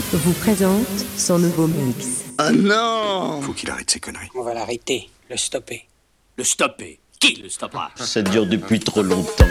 vous présente son nouveau mix. Oh non Faut qu'il arrête ses conneries. On va l'arrêter, le stopper. Le stopper Qui le stoppera Ça dure depuis trop longtemps.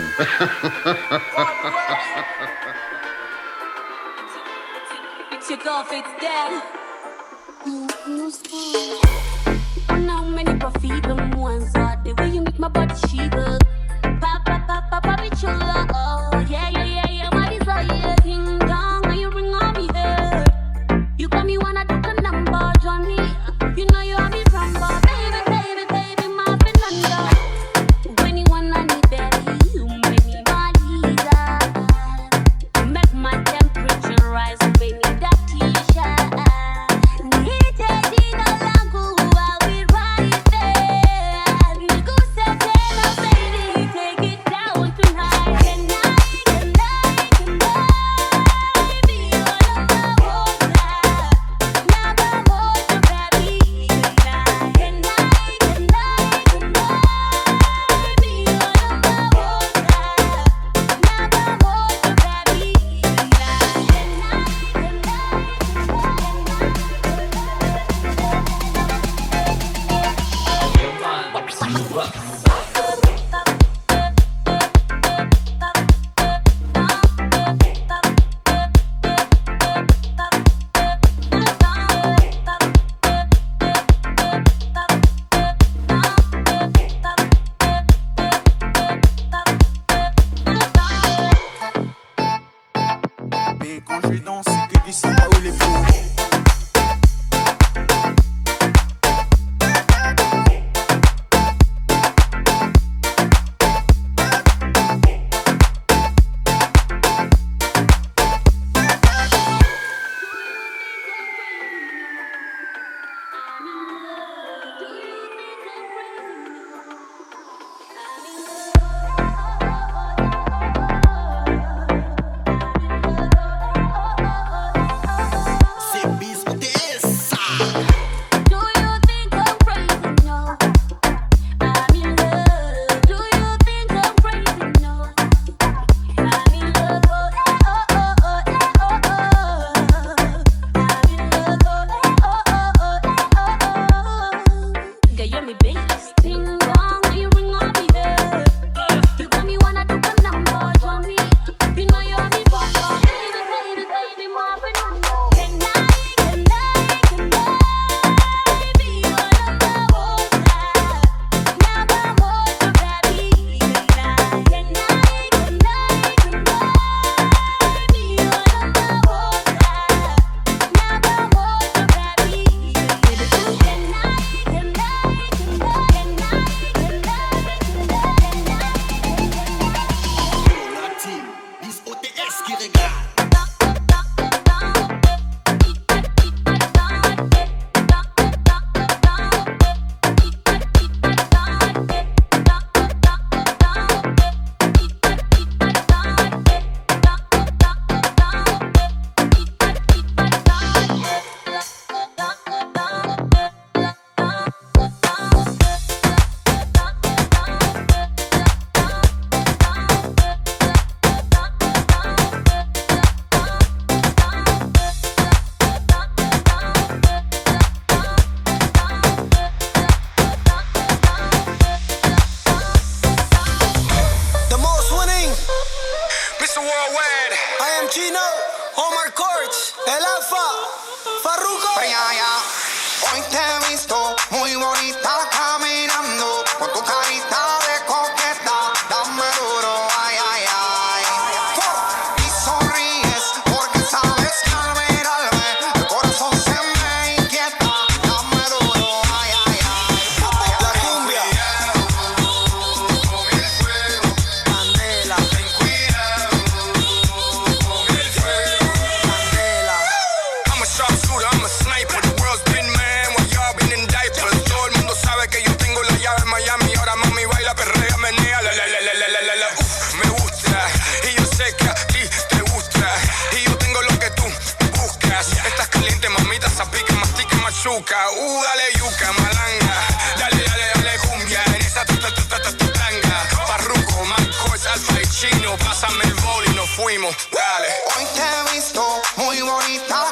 Estás caliente, mamita, zapica, mastica, machuca. Uh, dale yuca, malanga. Dale, dale, dale, cumbia. En esa ta, ta, ta, ta, tanga. Parruco, mancos, alfa y chino. Pásame el boli, nos fuimos. Dale. Hoy te he visto muy bonita.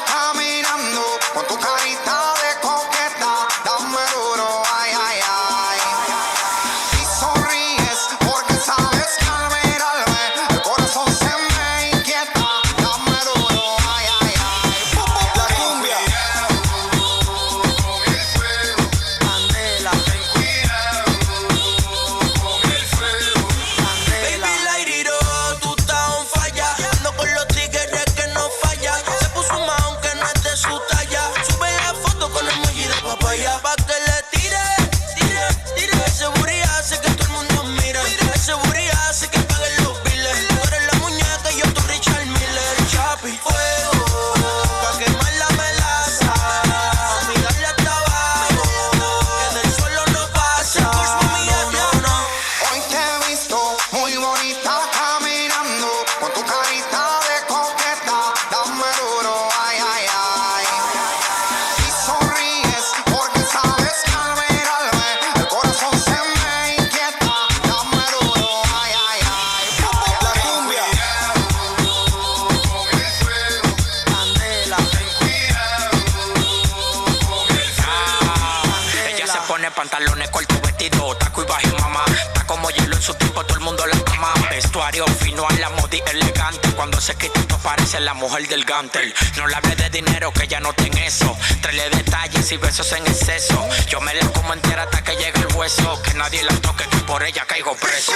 y besos en exceso. Yo me la como entera hasta que llegue el hueso. Que nadie la toque, que por ella caigo preso.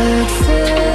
But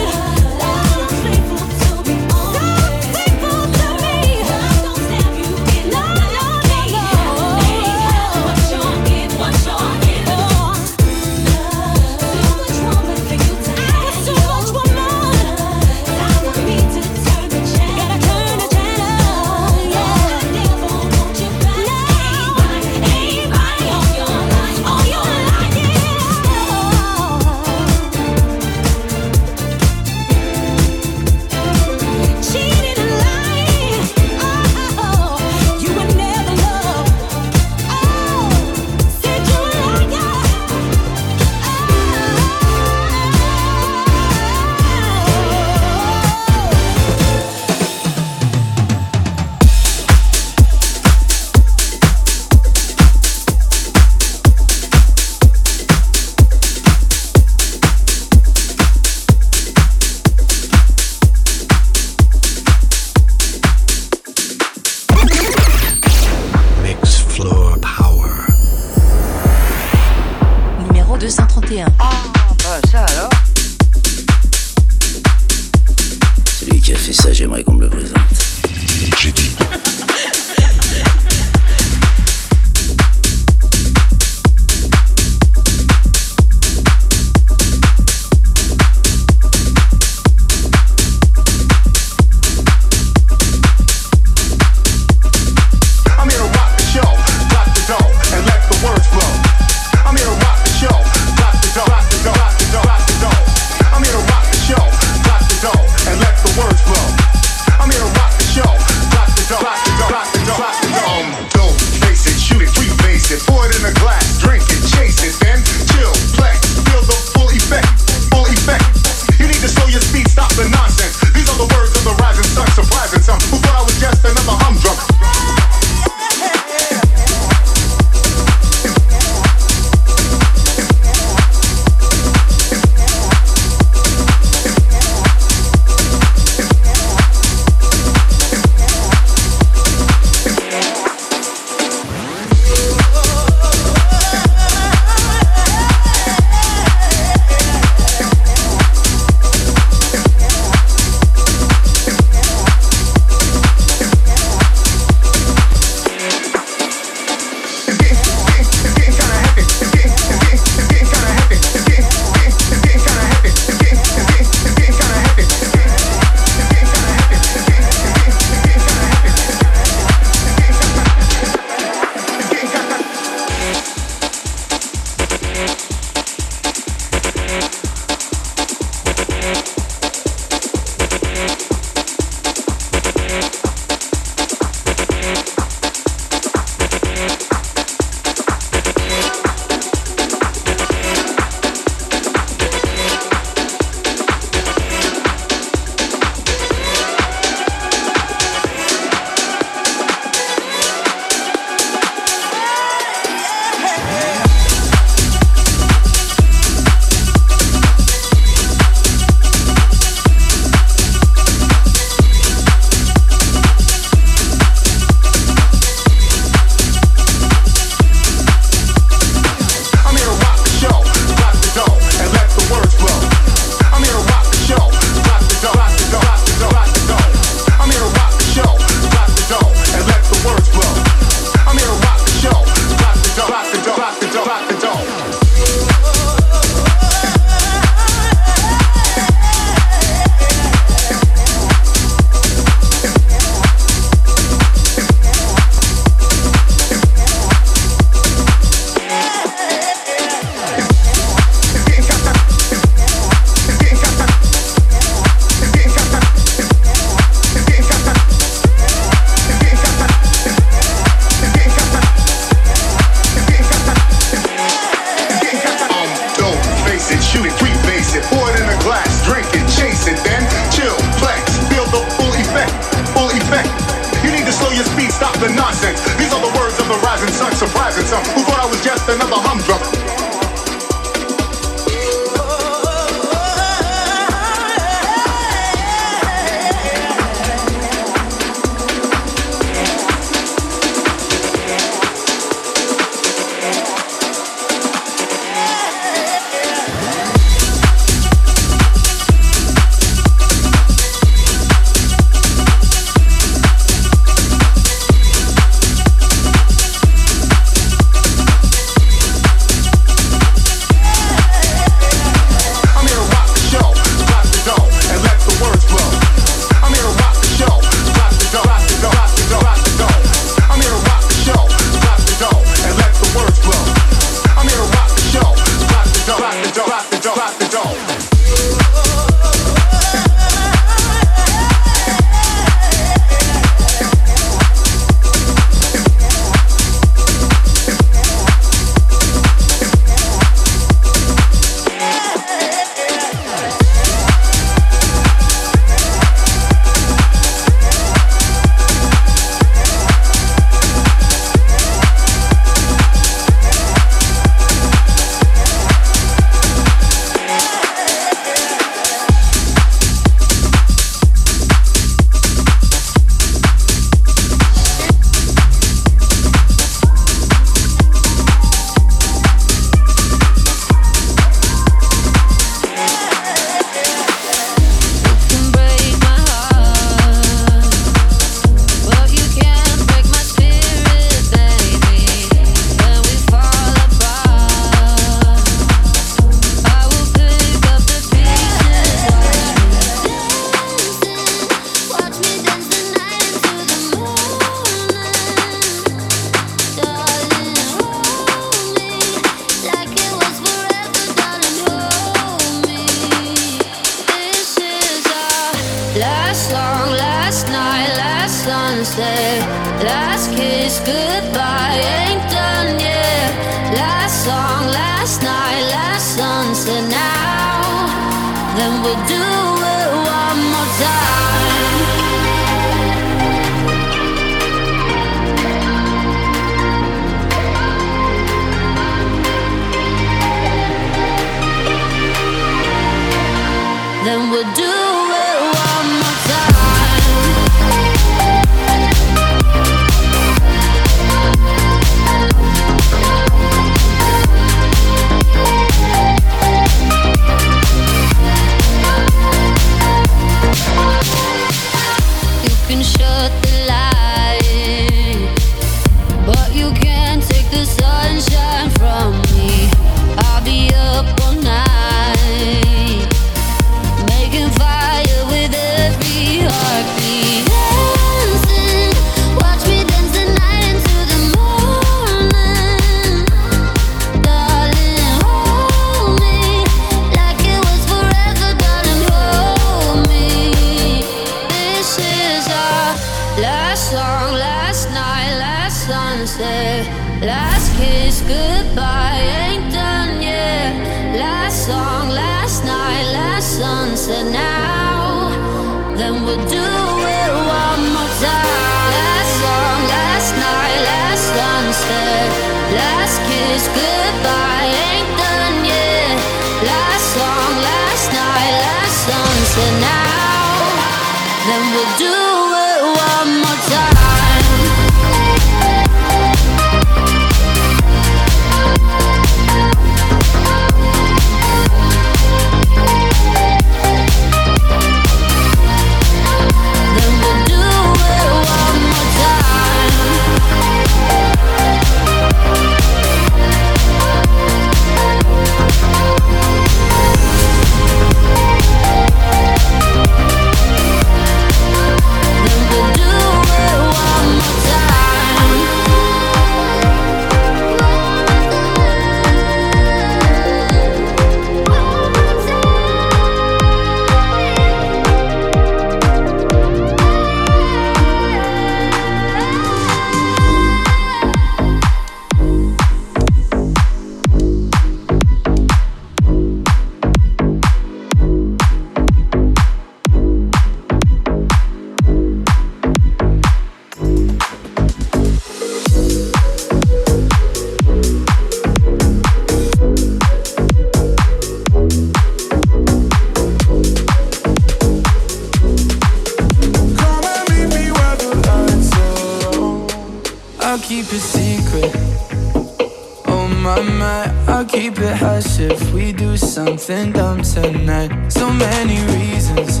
something dumb tonight. So many reasons.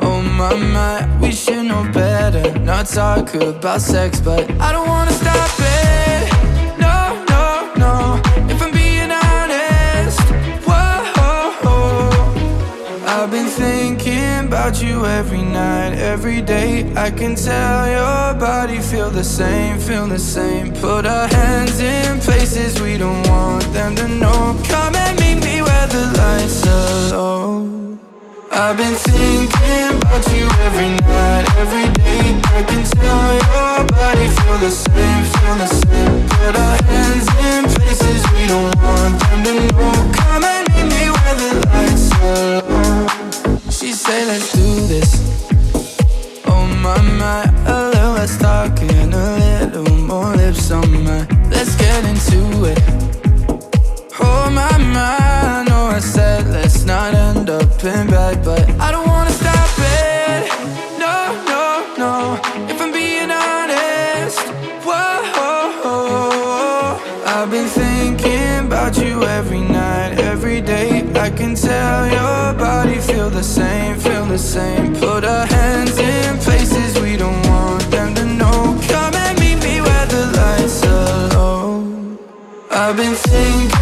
Oh my my, we should know better. Not talk about sex, but I don't wanna stop it. No, no, no. If I'm being honest, whoa. I've been thinking about you every night, every day. I can tell your body feel the same, feel the same. Put our hands in places we don't want them to know. Come and where the lights are low. I've been thinking about you every night, every day. I can tell your body feel the same, feel the same. Put our hands in places we don't want them to know. Come and meet me where the lights are low. She say let's do this. Oh my my, a little less talking, a little more lips on my. Let's get into it. Oh my I know I said let's not end up in bed, but I don't wanna stop it. No, no, no. If I'm being honest, whoa. I've been thinking about you every night, every day. I can tell your body feel the same, feel the same. Put our hands in places we don't want them to know. Come and meet me where the lights are low. I've been thinking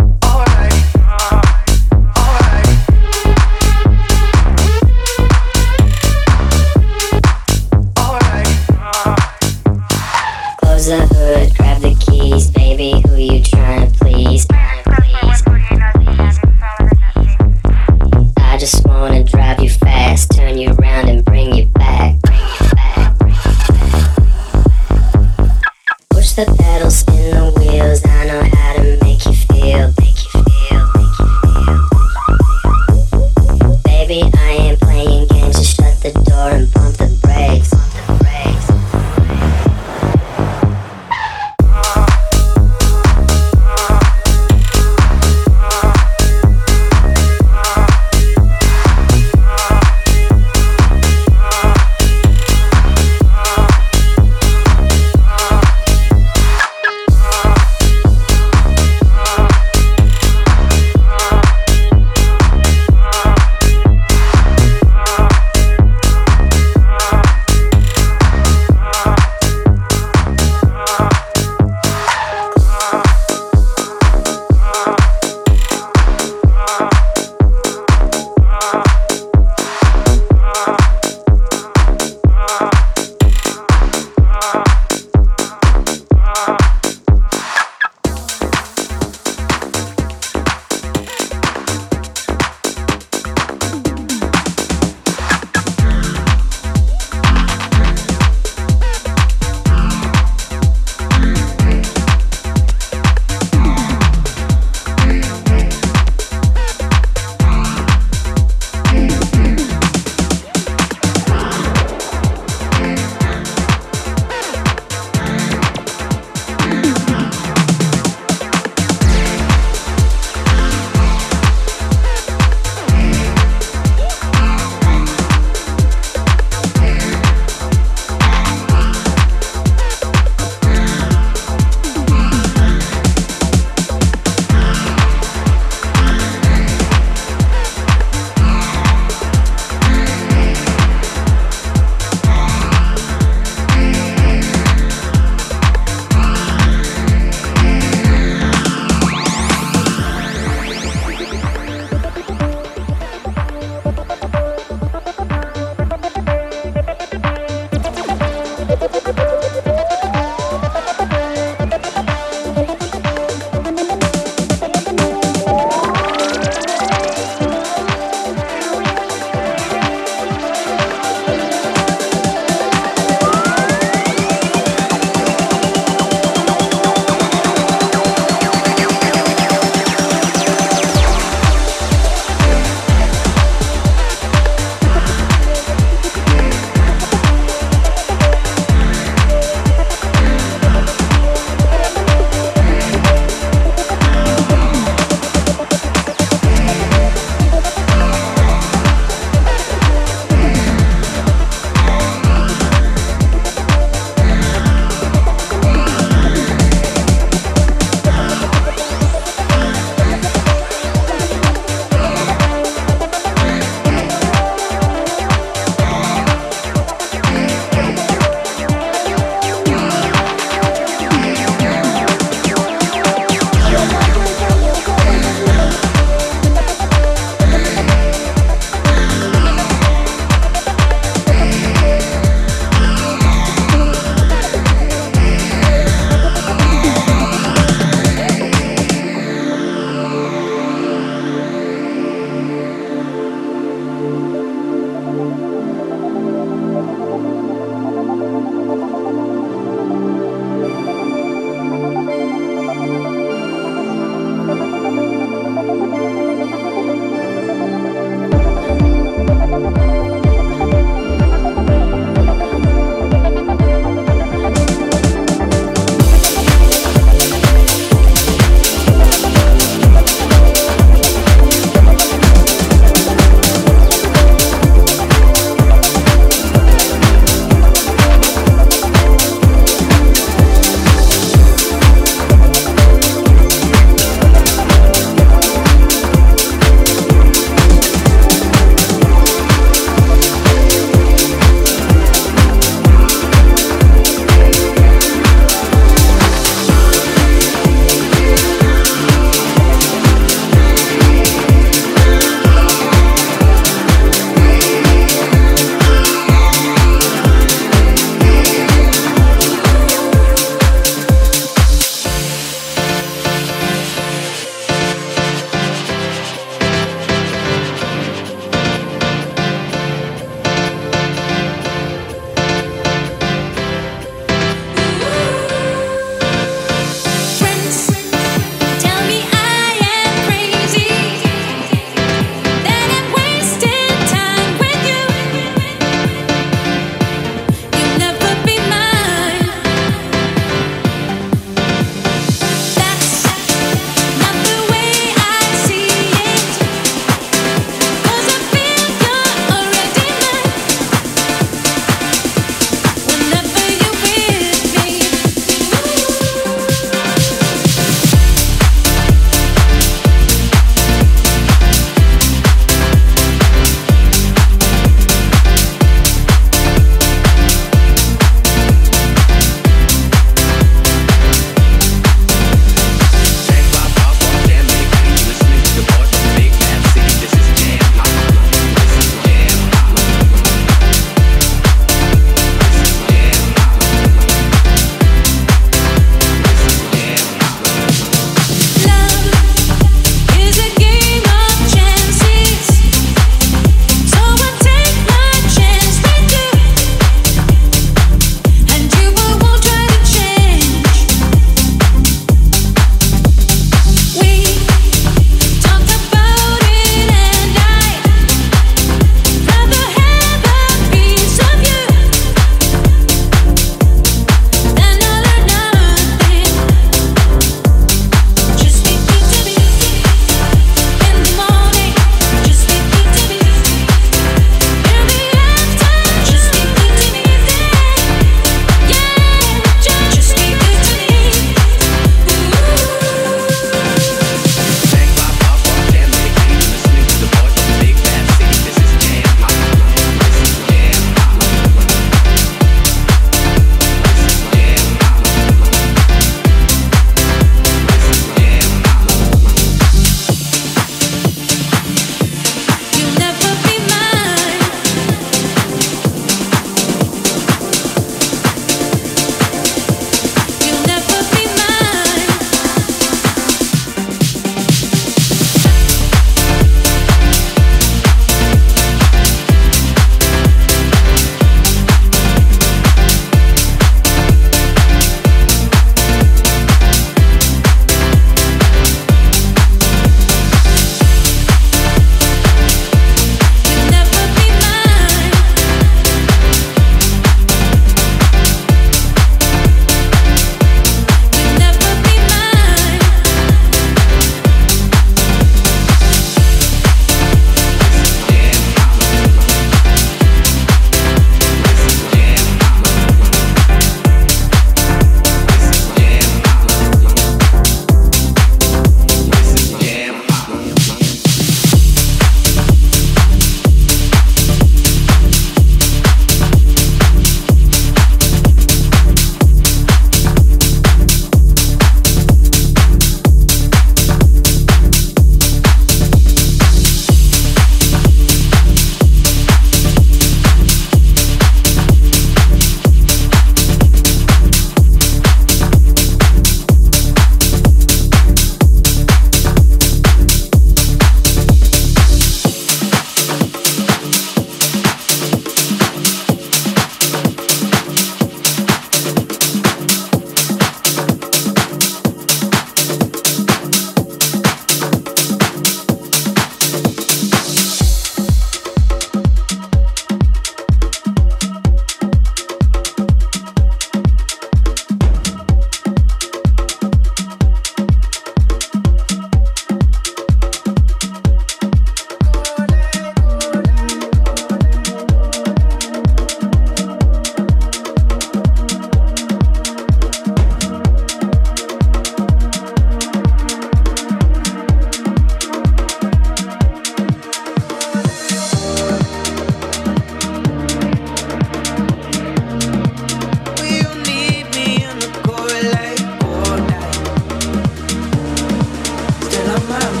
my